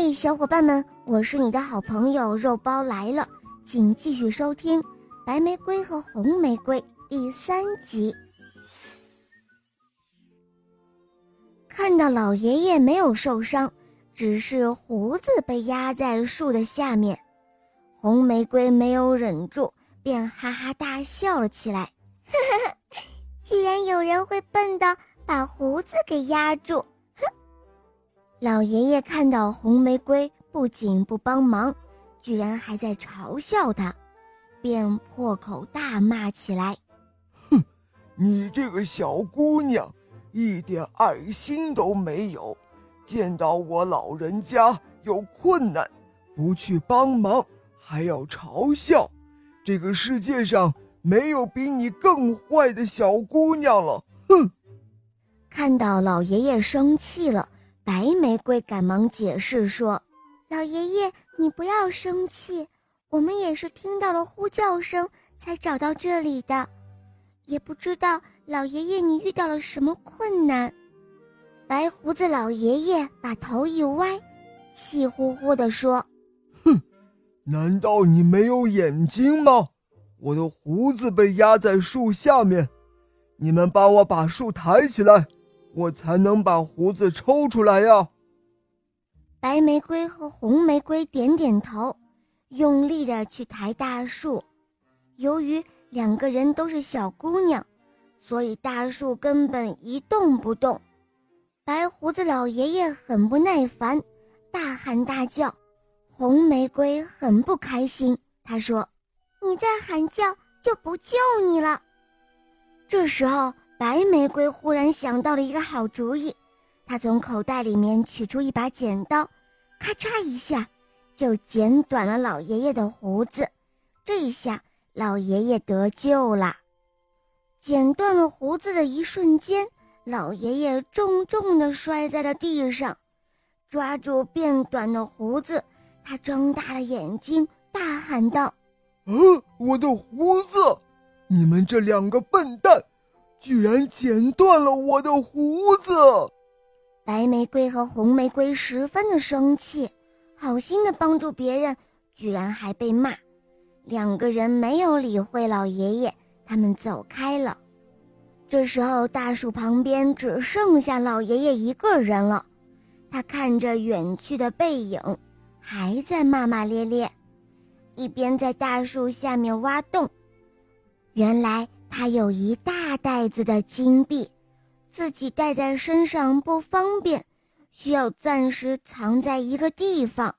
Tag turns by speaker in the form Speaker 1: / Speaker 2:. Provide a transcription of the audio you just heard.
Speaker 1: 嘿，小伙伴们，我是你的好朋友肉包来了，请继续收听《白玫瑰和红玫瑰》第三集。看到老爷爷没有受伤，只是胡子被压在树的下面，红玫瑰没有忍住，便哈哈大笑了起来。居然有人会笨到把胡子给压住！哼！老爷爷看到红玫瑰不仅不帮忙，居然还在嘲笑他，便破口大骂起来：“
Speaker 2: 哼，你这个小姑娘，一点爱心都没有！见到我老人家有困难，不去帮忙，还要嘲笑！这个世界上……”没有比你更坏的小姑娘了，哼！
Speaker 1: 看到老爷爷生气了，白玫瑰赶忙解释说：“老爷爷，你不要生气，我们也是听到了呼叫声才找到这里的，也不知道老爷爷你遇到了什么困难。”白胡子老爷爷把头一歪，气呼呼地说：“
Speaker 2: 哼，难道你没有眼睛吗？”我的胡子被压在树下面，你们帮我把树抬起来，我才能把胡子抽出来呀。
Speaker 1: 白玫瑰和红玫瑰点点头，用力的去抬大树。由于两个人都是小姑娘，所以大树根本一动不动。白胡子老爷爷很不耐烦，大喊大叫。红玫瑰很不开心，他说。你再喊叫就不救你了。这时候，白玫瑰忽然想到了一个好主意，她从口袋里面取出一把剪刀，咔嚓一下就剪短了老爷爷的胡子。这一下，老爷爷得救了。剪断了胡子的一瞬间，老爷爷重重地摔在了地上，抓住变短的胡子，他睁大了眼睛，大喊道。
Speaker 2: 嗯，我的胡子！你们这两个笨蛋，居然剪断了我的胡子！
Speaker 1: 白玫瑰和红玫瑰十分的生气，好心的帮助别人，居然还被骂。两个人没有理会老爷爷，他们走开了。这时候，大树旁边只剩下老爷爷一个人了。他看着远去的背影，还在骂骂咧咧。一边在大树下面挖洞，原来他有一大袋子的金币，自己带在身上不方便，需要暂时藏在一个地方。